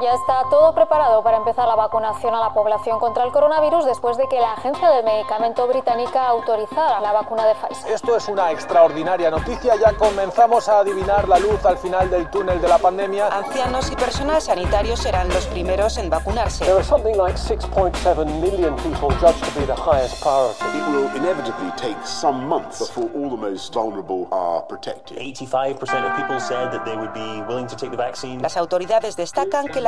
Ya está todo preparado para empezar la vacunación a la población contra el coronavirus después de que la Agencia del Medicamento Británica autorizara la vacuna de Pfizer. Esto es una extraordinaria noticia. Ya comenzamos a adivinar la luz al final del túnel de la pandemia. Ancianos y personal sanitarios serán los primeros en vacunarse. There are something like 6.7 million people judged to be the highest priority. It will inevitably take some months before all the most vulnerable are protected. 85% of people said that they would be willing to take the vaccine. Las autoridades destacan que la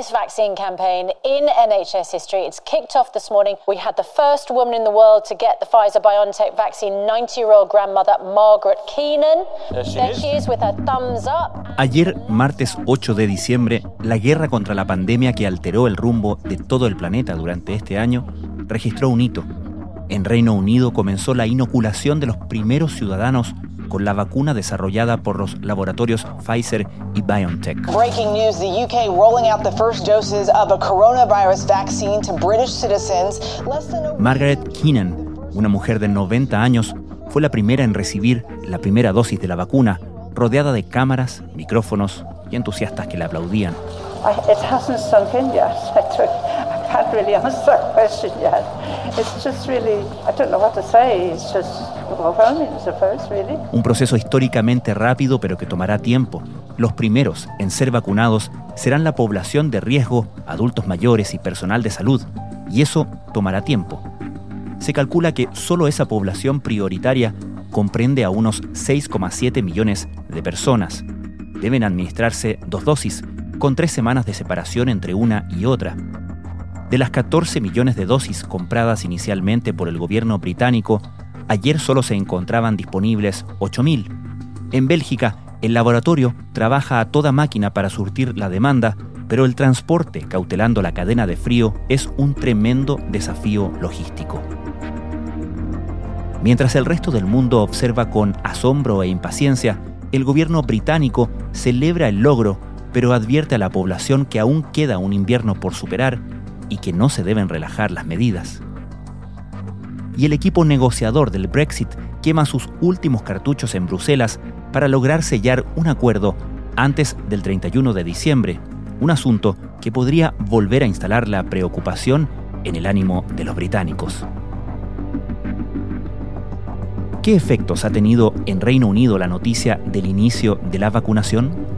Biggest vaccine campaign in NHS history. It's kicked off this morning. We had the first woman in the world to get the Pfizer BioNTech vaccine, 90 year old grandmother Margaret Keenan. There she there is. she is with her thumbs up. Ayer, martes 8 de diciembre, la guerra contra la pandemia que alteró el rumbo de todo el planeta durante este año registró un hito. En Reino Unido comenzó la inoculación de los primeros ciudadanos con la vacuna desarrollada por los laboratorios Pfizer y BioNTech. Breaking news the UK rolling out the first doses of a coronavirus vaccine to British citizens. Less than a Margaret Keenan, una mujer de 90 años, fue la primera en recibir la primera dosis de la vacuna, rodeada de cámaras, micrófonos y entusiastas que la aplaudían. I, Un proceso históricamente rápido pero que tomará tiempo. Los primeros en ser vacunados serán la población de riesgo, adultos mayores y personal de salud, y eso tomará tiempo. Se calcula que solo esa población prioritaria comprende a unos 6,7 millones de personas. Deben administrarse dos dosis, con tres semanas de separación entre una y otra. De las 14 millones de dosis compradas inicialmente por el gobierno británico, ayer solo se encontraban disponibles 8.000. En Bélgica, el laboratorio trabaja a toda máquina para surtir la demanda, pero el transporte, cautelando la cadena de frío, es un tremendo desafío logístico. Mientras el resto del mundo observa con asombro e impaciencia, el gobierno británico celebra el logro, pero advierte a la población que aún queda un invierno por superar y que no se deben relajar las medidas. Y el equipo negociador del Brexit quema sus últimos cartuchos en Bruselas para lograr sellar un acuerdo antes del 31 de diciembre, un asunto que podría volver a instalar la preocupación en el ánimo de los británicos. ¿Qué efectos ha tenido en Reino Unido la noticia del inicio de la vacunación?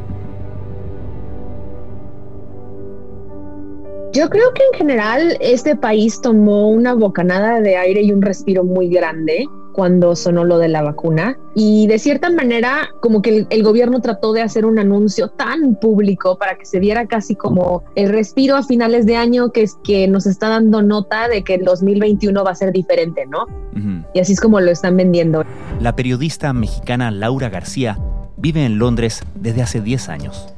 Yo creo que en general este país tomó una bocanada de aire y un respiro muy grande cuando sonó lo de la vacuna y de cierta manera como que el, el, gobierno trató de hacer un anuncio tan público para que se viera casi como el respiro a finales de año que es que nos está dando nota de que el 2021 va a ser diferente, ¿no? Uh -huh. Y así es como lo están vendiendo. La periodista mexicana Laura García vive en Londres desde hace 10 años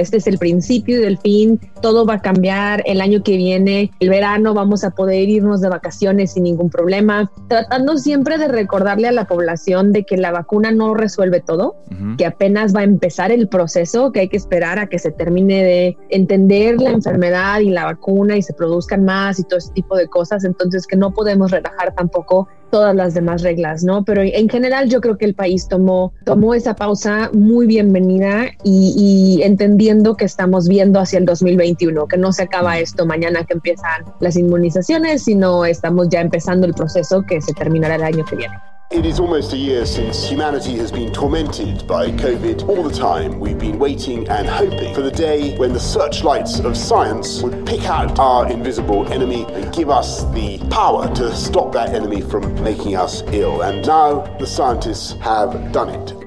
este es el principio y del fin, todo va a cambiar el año que viene, el verano vamos a poder irnos de vacaciones sin ningún problema, tratando siempre de recordarle a la población de que la vacuna no resuelve todo, uh -huh. que apenas va a empezar el proceso, que hay que esperar a que se termine de entender la enfermedad y la vacuna y se produzcan más y todo ese tipo de cosas, entonces que no podemos relajar tampoco todas las demás reglas, ¿no? Pero en general yo creo que el país tomó, tomó esa pausa muy bienvenida y, y, entendiendo que estamos viendo hacia el 2021, que no se acaba esto mañana que empiezan las inmunizaciones, sino estamos ya empezando el proceso que se terminará el año que viene. It is almost a year since humanity has been tormented by COVID. All the time, we've been waiting and hoping for the day when the searchlights of science would pick out our invisible enemy and give us the power to stop that enemy from making us ill. And now the scientists have done it.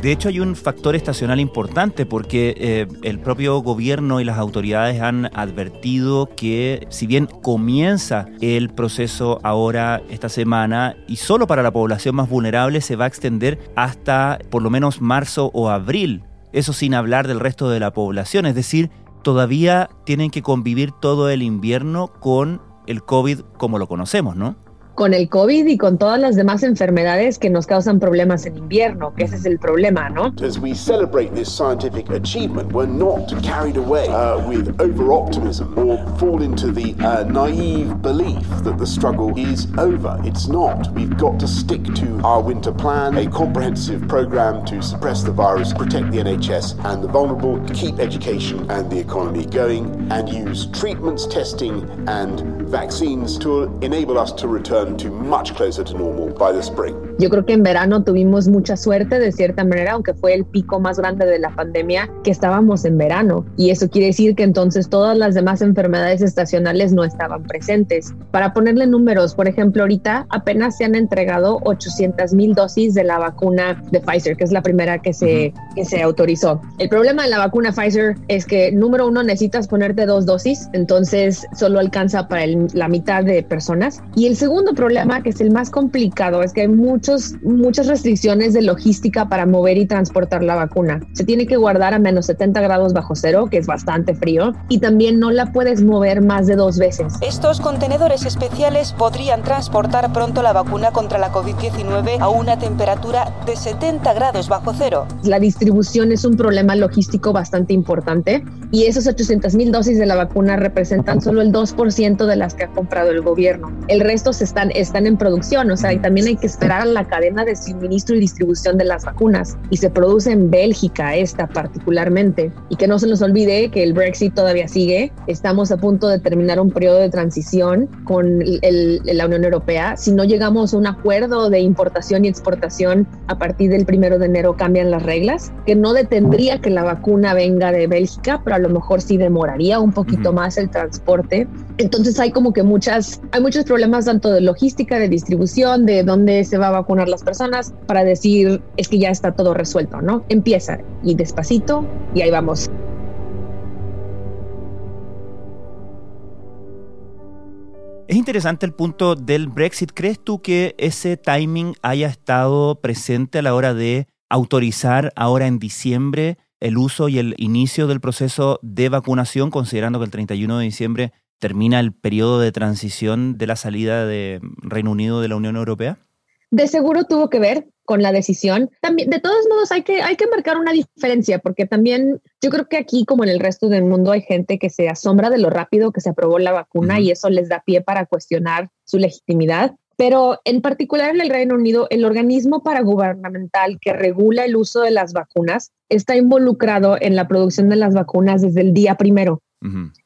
De hecho, hay un factor estacional importante porque eh, el propio gobierno y las autoridades han advertido que si bien comienza el proceso ahora esta semana y solo para la población más vulnerable se va a extender hasta por lo menos marzo o abril. Eso sin hablar del resto de la población, es decir, todavía tienen que convivir todo el invierno con el COVID como lo conocemos, ¿no? Con el COVID y con todas las demás enfermedades que nos causan problemas en invierno, que ese es el problema, ¿no? As we celebrate this scientific achievement, we're not carried away uh, with over optimism or fall into the uh, naive belief that the struggle is over. It's not. We've got to stick to our winter plan, a comprehensive program to suppress the virus, protect the NHS and the vulnerable, keep education and the economy going, and use treatments, testing, and vaccines to enable us to return to much closer to normal by the spring. Yo creo que en verano tuvimos mucha suerte de cierta manera, aunque fue el pico más grande de la pandemia, que estábamos en verano. Y eso quiere decir que entonces todas las demás enfermedades estacionales no estaban presentes. Para ponerle números, por ejemplo, ahorita apenas se han entregado 800 mil dosis de la vacuna de Pfizer, que es la primera que se, que se autorizó. El problema de la vacuna Pfizer es que, número uno, necesitas ponerte dos dosis, entonces solo alcanza para la mitad de personas. Y el segundo problema, que es el más complicado, es que hay muchos, muchas restricciones de logística para mover y transportar la vacuna. Se tiene que guardar a menos 70 grados bajo cero, que es bastante frío, y también no la puedes mover más de dos veces. Estos contenedores especiales podrían transportar pronto la vacuna contra la COVID-19 a una temperatura de 70 grados bajo cero. La distribución es un problema logístico bastante importante y esos 800 mil dosis de la vacuna representan solo el 2% de las que ha comprado el gobierno. El resto se están, están en producción, o sea, y también hay que esperar la cadena de suministro y distribución de las vacunas. Y se produce en Bélgica esta particularmente. Y que no se nos olvide que el Brexit todavía sigue. Estamos a punto de terminar un periodo de transición con la Unión Europea. Si no llegamos a un acuerdo de importación y exportación a partir del primero de enero cambian las reglas, que no detendría que la vacuna venga de Bélgica, pero a lo mejor sí demoraría un poquito más el transporte. Entonces hay como que muchas, hay muchos problemas tanto de logística, de distribución, de dónde se va a vacunar las personas para decir es que ya está todo resuelto, ¿no? Empieza y despacito y ahí vamos. Es interesante el punto del Brexit. ¿Crees tú que ese timing haya estado presente a la hora de autorizar ahora en diciembre el uso y el inicio del proceso de vacunación, considerando que el 31 de diciembre termina el periodo de transición de la salida de Reino Unido de la Unión Europea? De seguro tuvo que ver con la decisión. También, de todos modos, hay que, hay que marcar una diferencia, porque también yo creo que aquí, como en el resto del mundo, hay gente que se asombra de lo rápido que se aprobó la vacuna y eso les da pie para cuestionar su legitimidad. Pero en particular en el Reino Unido, el organismo paragubernamental que regula el uso de las vacunas está involucrado en la producción de las vacunas desde el día primero.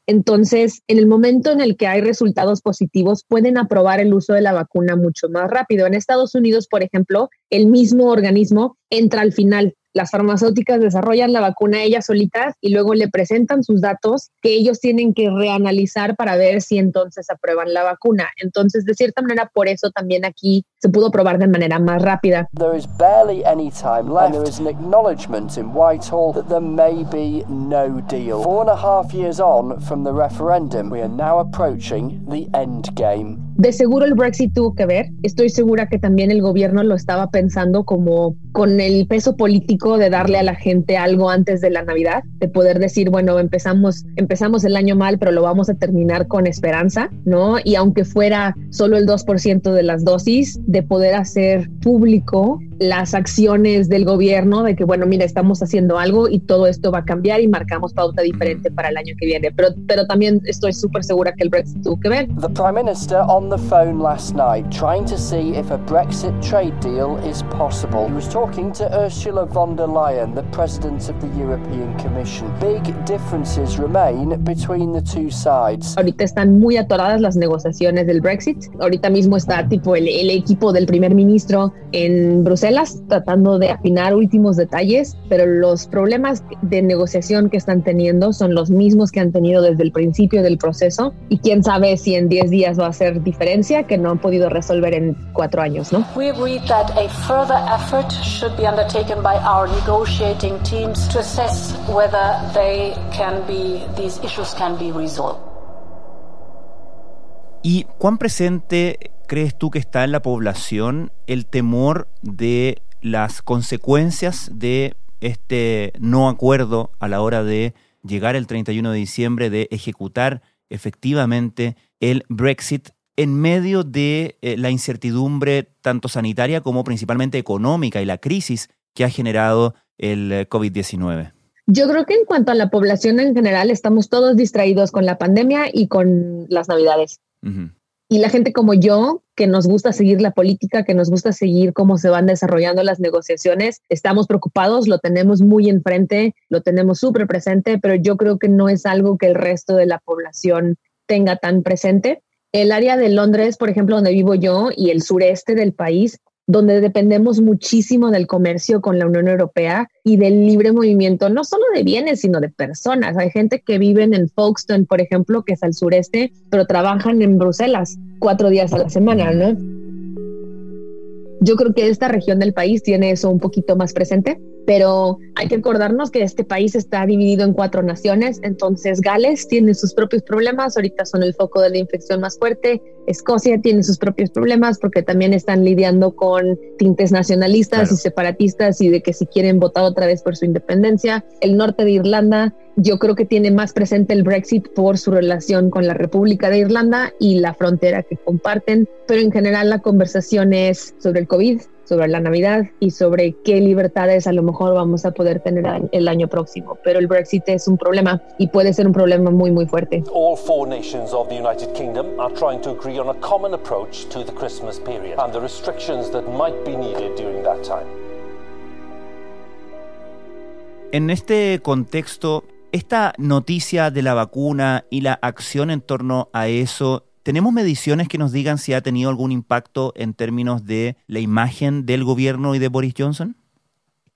Entonces, en el momento en el que hay resultados positivos, pueden aprobar el uso de la vacuna mucho más rápido. En Estados Unidos, por ejemplo, el mismo organismo entra al final las farmacéuticas desarrollan la vacuna ellas solitas y luego le presentan sus datos que ellos tienen que reanalizar para ver si entonces aprueban la vacuna. Entonces, de cierta manera, por eso también aquí se pudo probar de manera más rápida. There is barely any time left. There is an acknowledgement in Whitehall that there may be no deal. Four and a half years on from the referendum, we are now approaching the end game. De seguro el Brexit tuvo que ver. Estoy segura que también el gobierno lo estaba pensando como con el peso político de darle a la gente algo antes de la Navidad, de poder decir, bueno, empezamos, empezamos el año mal, pero lo vamos a terminar con esperanza, ¿no? Y aunque fuera solo el 2% de las dosis, de poder hacer público las acciones del gobierno de que, bueno, mira, estamos haciendo algo y todo esto va a cambiar y marcamos pauta diferente para el año que viene. Pero, pero también estoy súper segura que el Brexit tuvo que ver. The Prime Minister on the phone last night trying to see if a Brexit trade deal is possible. He was talking to Ursula von der Leyen, the President of the European Commission. Big differences remain between the two sides. Ahorita están muy atoradas las negociaciones del Brexit. Ahorita mismo está tipo el, el equipo del primer ministro en Bruselas tratando de afinar últimos detalles, pero los problemas de negociación que están teniendo son los mismos que han tenido desde el principio del proceso y quién sabe si en 10 días va a ser diferencia que no han podido resolver en cuatro años, ¿no? We agreed that a further effort should be undertaken by our negotiating teams to assess whether they can be, these issues can be resolved. ¿Y cuán presente crees tú que está en la población el temor de las consecuencias de este no acuerdo a la hora de llegar el 31 de diciembre, de ejecutar efectivamente el Brexit en medio de eh, la incertidumbre tanto sanitaria como principalmente económica y la crisis que ha generado el eh, COVID-19? Yo creo que en cuanto a la población en general, estamos todos distraídos con la pandemia y con las navidades. Y la gente como yo, que nos gusta seguir la política, que nos gusta seguir cómo se van desarrollando las negociaciones, estamos preocupados, lo tenemos muy enfrente, lo tenemos súper presente, pero yo creo que no es algo que el resto de la población tenga tan presente. El área de Londres, por ejemplo, donde vivo yo, y el sureste del país, donde dependemos muchísimo del comercio con la Unión Europea y del libre movimiento, no solo de bienes, sino de personas. Hay gente que vive en Folkestone, por ejemplo, que es al sureste, pero trabajan en Bruselas cuatro días a la semana, ¿no? Yo creo que esta región del país tiene eso un poquito más presente, pero hay que acordarnos que este país está dividido en cuatro naciones, entonces Gales tiene sus propios problemas, ahorita son el foco de la infección más fuerte, Escocia tiene sus propios problemas porque también están lidiando con tintes nacionalistas y separatistas y de que si quieren votar otra vez por su independencia. El norte de Irlanda yo creo que tiene más presente el Brexit por su relación con la República de Irlanda y la frontera que comparten, pero en general la conversación es sobre el COVID, sobre la Navidad y sobre qué libertades a lo mejor vamos a poder tener el año próximo. Pero el Brexit es un problema y puede ser un problema muy, muy fuerte. All four nations of the United Kingdom are trying to agree on a common approach to the Christmas period and the restrictions that might be needed during that time. En este contexto, esta noticia de la vacuna y la acción en torno a eso ¿Tenemos mediciones que nos digan si ha tenido algún impacto en términos de la imagen del gobierno y de Boris Johnson?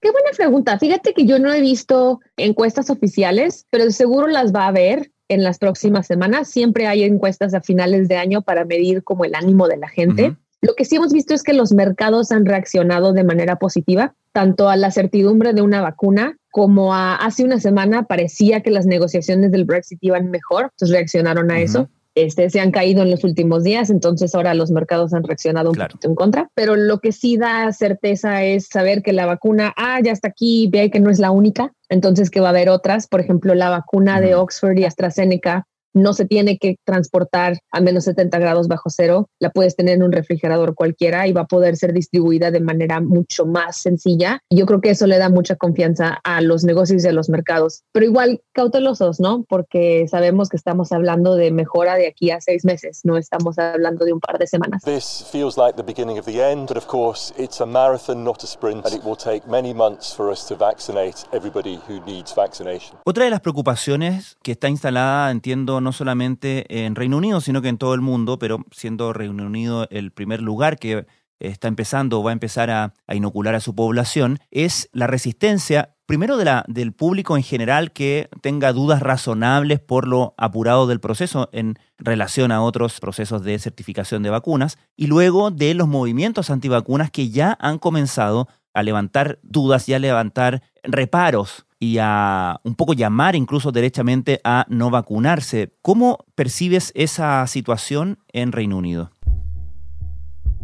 Qué buena pregunta. Fíjate que yo no he visto encuestas oficiales, pero seguro las va a ver en las próximas semanas. Siempre hay encuestas a finales de año para medir como el ánimo de la gente. Lo que sí hemos visto es que los mercados han reaccionado de manera positiva, tanto a la certidumbre de una vacuna como a hace una semana parecía que las negociaciones del Brexit iban mejor, entonces reaccionaron a eso este, se han caído en los últimos días, entonces ahora los mercados han reaccionado un poquito en contra, pero lo que sí da certeza es saber que la vacuna, ah, ya está aquí, ve que no es la única, entonces que va a haber otras, por ejemplo, la vacuna de Oxford y AstraZeneca no se tiene que transportar a menos 70 grados bajo cero, la puedes tener en un refrigerador cualquiera y va a poder ser distribuida de manera mucho más sencilla. Yo creo que eso le da mucha confianza a los negocios y a los mercados, pero igual cautelosos, ¿no? Porque sabemos que estamos hablando de mejora de aquí a seis meses, no estamos hablando de un par de semanas. This feels like the beginning of the end, but of course it's a marathon, not a sprint, and it will take many months for us to vaccinate everybody who needs vaccination. Otra de las preocupaciones que está instalada, entiendo, no solamente en Reino Unido, sino que en todo el mundo, pero siendo Reino Unido el primer lugar que está empezando o va a empezar a, inocular a su población, es la resistencia, primero de la, del público en general que tenga dudas razonables por lo apurado del proceso en relación a otros procesos de certificación de vacunas, y luego de los movimientos antivacunas que ya han comenzado a levantar dudas y a levantar reparos y a un poco llamar incluso derechamente a no vacunarse. ¿Cómo percibes esa situación en Reino Unido?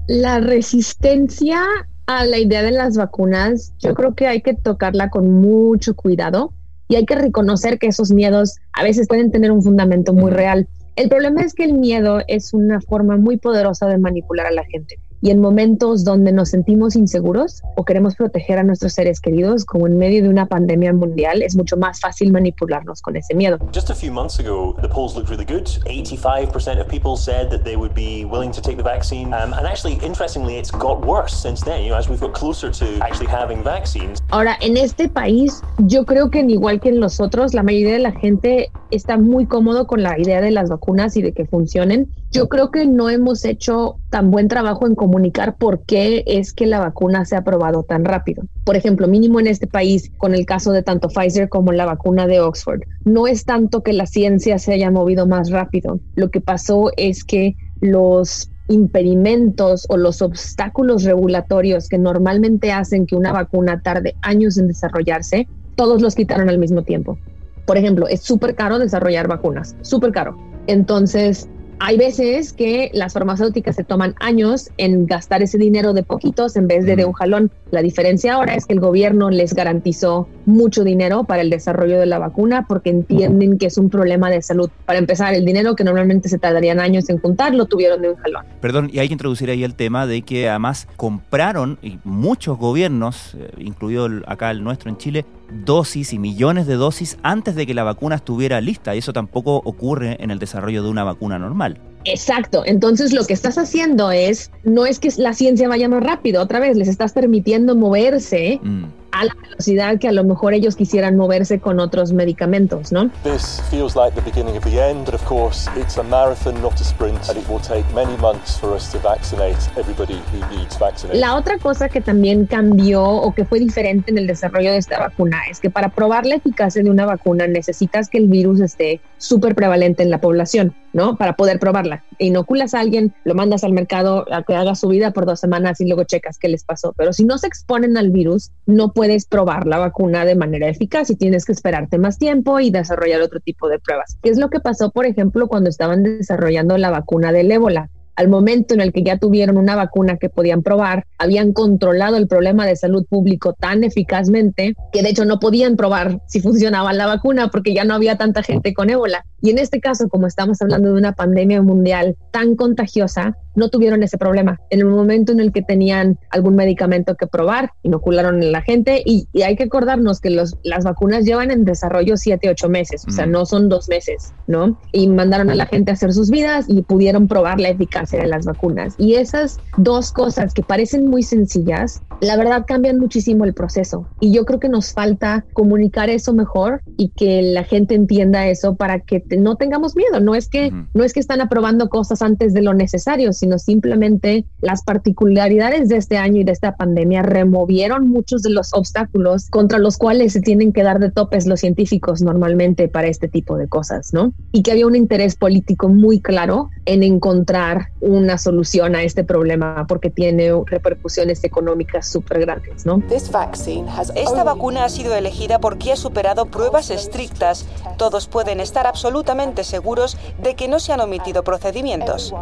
La resistencia a la idea de las vacunas, yo creo que hay que tocarla con mucho cuidado y hay que reconocer que esos miedos a veces pueden tener un fundamento muy real. El problema es que el miedo es una forma muy poderosa de manipular a la gente y en momentos donde nos sentimos inseguros o queremos proteger a nuestros seres queridos, como en medio de una pandemia mundial, es mucho más fácil manipularnos con ese miedo. Just a few months ago, the polls looked really good. 85% of people said that they would be willing to take the vaccine. Um, and actually, interestingly, it's got worse since then, you know, as we've got closer to actually having vaccines. Ahora, en este país, yo creo que igual que en los otros, la mayoría de la gente está muy cómodo con la idea de las vacunas y de que funcionen. Yo creo que no hemos hecho tan buen trabajo en comunicar por qué es que la vacuna se ha aprobado tan rápido. Por ejemplo, mínimo en este país, con el caso de tanto Pfizer como la vacuna de Oxford, no es tanto que la ciencia se haya movido más rápido. Lo que pasó es que los impedimentos o los obstáculos regulatorios que normalmente hacen que una vacuna tarde años en desarrollarse, todos los quitaron al mismo tiempo. Por ejemplo, es súper caro desarrollar vacunas, súper caro. Entonces, Hay veces que las farmacéuticas se toman años en gastar ese dinero de poquitos en vez de de un jalón. La diferencia ahora es que el gobierno les garantizó mucho dinero para el desarrollo de la vacuna porque entienden que es un problema de salud. Para empezar, el dinero que normalmente se tardarían años en juntar lo tuvieron de un jalón. Perdón, y hay que introducir ahí el tema de que además compraron y muchos gobiernos, eh, incluido acá el nuestro en Chile, dosis y millones de dosis antes de que la vacuna estuviera lista. Y eso tampoco ocurre en el desarrollo de una vacuna normal. Exacto. Entonces lo que estás haciendo es, no es que la ciencia vaya más rápido, otra vez les estás permitiendo moverse. Mm a la velocidad que a lo mejor ellos quisieran moverse con otros medicamentos, ¿no? This feels like the beginning of the end, but of course it's a marathon, not a sprint, and it will take many months for us to vaccinate everybody who needs vaccination. La otra cosa que también cambió o que fue diferente en el desarrollo de esta vacuna es que para probar la eficacia de una vacuna necesitas que el virus esté súper prevalente en la población, ¿no? Para poder probarla. Inoculas a alguien, lo mandas al mercado a que haga su vida por dos semanas y luego checas qué les pasó. Pero si no se exponen al virus, no puede puedes probar la vacuna de manera eficaz y tienes que esperarte más tiempo y desarrollar otro tipo de pruebas. ¿Qué es lo que pasó, por ejemplo, cuando estaban desarrollando la vacuna del ébola? al momento en el que ya tuvieron una vacuna que podían probar, habían controlado el problema de salud público tan eficazmente que de hecho no podían probar si funcionaba la vacuna porque ya no había tanta gente con ébola. Y en este caso, como estamos hablando de una pandemia mundial tan contagiosa, no tuvieron ese problema. En el momento en el que tenían algún medicamento que probar, inocularon a la gente y, hay que acordarnos que los, las vacunas llevan en desarrollo siete, ocho meses, o sea, no son dos meses, ¿no? Y mandaron a la gente a hacer sus vidas y pudieron probar la eficacia de las vacunas. Y esas dos cosas que parecen muy sencillas, la verdad cambian muchísimo el proceso. Y yo creo que nos falta comunicar eso mejor y que la gente entienda eso para que no tengamos miedo. No es que no es que están aprobando cosas antes de lo necesario, sino simplemente las particularidades de este año y de esta pandemia removieron muchos de los obstáculos contra los cuales se tienen que dar de topes los científicos normalmente para este tipo de cosas, ¿no? Y que había un interés político muy claro en encontrar una solución a este problema porque tiene repercusiones económicas súper grandes, ¿no? Esta vacuna ha sido elegida porque ha superado pruebas estrictas. Todos pueden estar absolutamente seguros de que no se han omitido procedimientos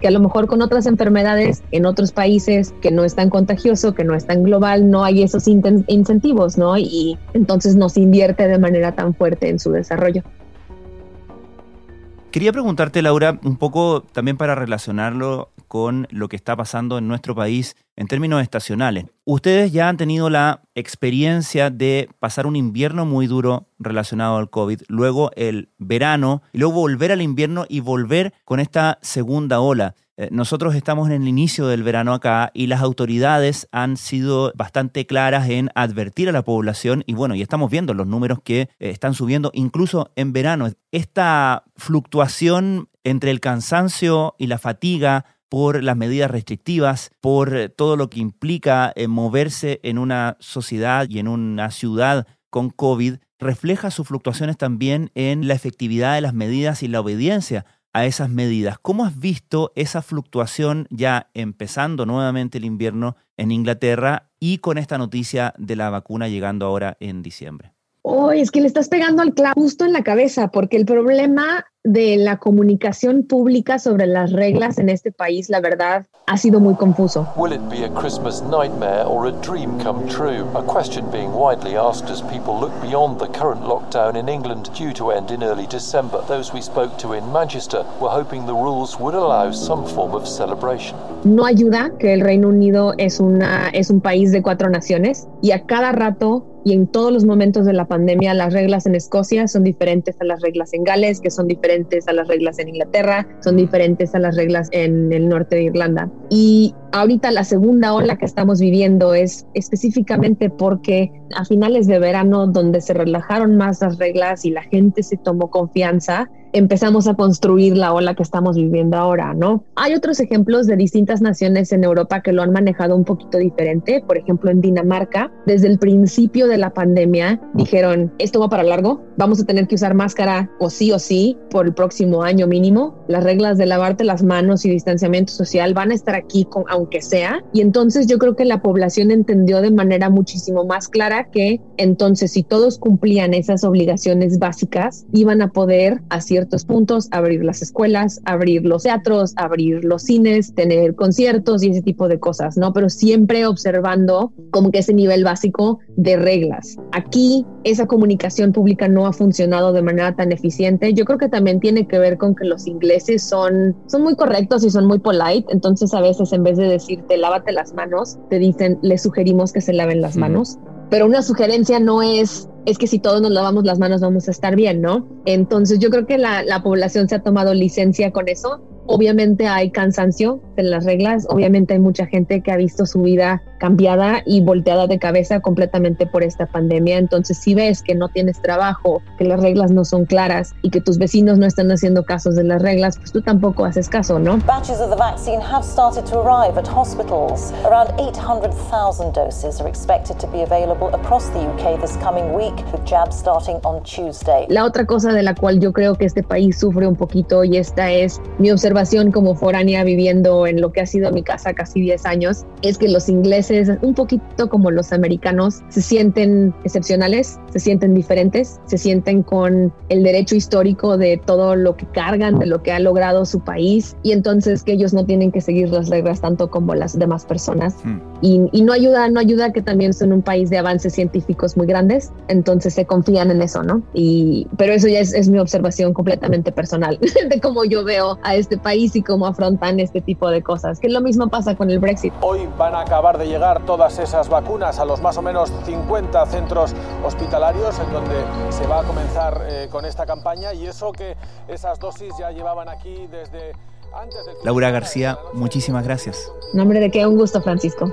que a lo mejor con otras enfermedades en otros países que no es tan contagioso, que no es tan global, no hay esos incentivos, ¿no? Y entonces no se invierte de manera tan fuerte en su desarrollo. Quería preguntarte, Laura, un poco también para relacionarlo con lo que está pasando en nuestro país en términos estacionales. Ustedes ya han tenido la experiencia de pasar un invierno muy duro relacionado al COVID, luego el verano, y luego volver al invierno y volver con esta segunda ola. Eh, nosotros estamos en el inicio del verano acá y las autoridades han sido bastante claras en advertir a la población y bueno, y estamos viendo los números que eh, están subiendo incluso en verano. Esta fluctuación entre el cansancio y la fatiga por las medidas restrictivas, por eh, todo lo que implica moverse en una sociedad y en una ciudad con COVID, refleja sus fluctuaciones también en la efectividad de las medidas y la obediencia a esas medidas. ¿Cómo has visto esa fluctuación ya empezando nuevamente el invierno en Inglaterra y con esta noticia de la vacuna llegando ahora en diciembre? Oh, es que le estás pegando al clavo justo en la cabeza, porque el problema de la comunicación pública sobre las reglas en este país, la verdad, ha sido muy confuso. Will it be a Christmas nightmare or a dream come true? A question being widely asked as people look beyond the current lockdown in England due to end in early December. Those we spoke to in Manchester were hoping the rules would allow some form of celebration. No ayuda que el Reino Unido es una es un país de cuatro naciones y a cada rato y en todos los momentos de la pandemia las reglas en Escocia son diferentes a las reglas en Gales, que son diferentes a las reglas en Inglaterra, son diferentes a las reglas en el norte de Irlanda. Y ahorita la segunda ola que estamos viviendo es específicamente porque a finales de verano, donde se relajaron más las reglas y la gente se tomó confianza, empezamos a construir la ola que estamos viviendo ahora, ¿no? Hay otros ejemplos de distintas naciones en Europa que lo han manejado un poquito diferente. Por ejemplo, en Dinamarca, desde el principio de la pandemia, dijeron, esto va para largo, vamos a tener que usar máscara o sí o sí por el próximo año mínimo. Las reglas de lavarte las manos y distanciamiento social van a estar aquí con, aunque sea. Y entonces yo creo que la población entendió de manera muchísimo más clara que entonces si todos cumplían esas obligaciones básicas, iban a poder a ciertos puntos abrir las escuelas, abrir los teatros, abrir los cines, tener conciertos y ese tipo de cosas, ¿no? Pero siempre observando como que ese nivel básico de reglas. Aquí esa comunicación pública no ha funcionado de manera tan eficiente. Yo creo que también tiene que ver con que los ingleses son, son muy correctos y son muy polite, entonces a veces en vez de decirte lávate las manos, te dicen le sugerimos que se laven las manos. Pero una sugerencia no es es que si todos nos lavamos las manos vamos a estar bien, ¿no? Entonces yo creo que la, la población se ha tomado licencia con eso Obviamente hay cansancio de las reglas, obviamente hay mucha gente que ha visto su vida cambiada y volteada de cabeza completamente por esta pandemia. Entonces, si ves que no tienes trabajo, que las reglas no son claras y que tus vecinos no están haciendo casos de las reglas, pues tú tampoco haces caso, ¿no? Batches of the vaccine have started to arrive at hospitals. Around 800,000 doses are expected to be available across the UK this coming week, with jabs starting on Tuesday. La otra cosa de la cual yo creo que este país sufre un poquito y esta es mi observación como foránea viviendo en lo que ha sido mi casa casi 10 años es que los ingleses, un poquito como los americanos, se sienten excepcionales, se sienten diferentes, se sienten con el derecho histórico de todo lo que cargan, de lo que ha logrado su país y entonces que ellos no tienen que seguir las reglas tanto como las demás personas. Hmm. Y, no ayuda, no ayuda que también son un país de avances científicos muy grandes, entonces se confían en eso, ¿no? Y, pero eso ya es, es mi observación completamente personal de cómo yo veo a este país país y cómo afrontan este tipo de cosas, que lo mismo pasa con el Brexit. Hoy van a acabar de llegar todas esas vacunas a los más o menos 50 centros hospitalarios en donde se va a comenzar eh, con esta campaña y eso que esas dosis ya llevaban aquí desde antes del... Laura García, muchísimas gracias. Nombre de qué, un gusto Francisco.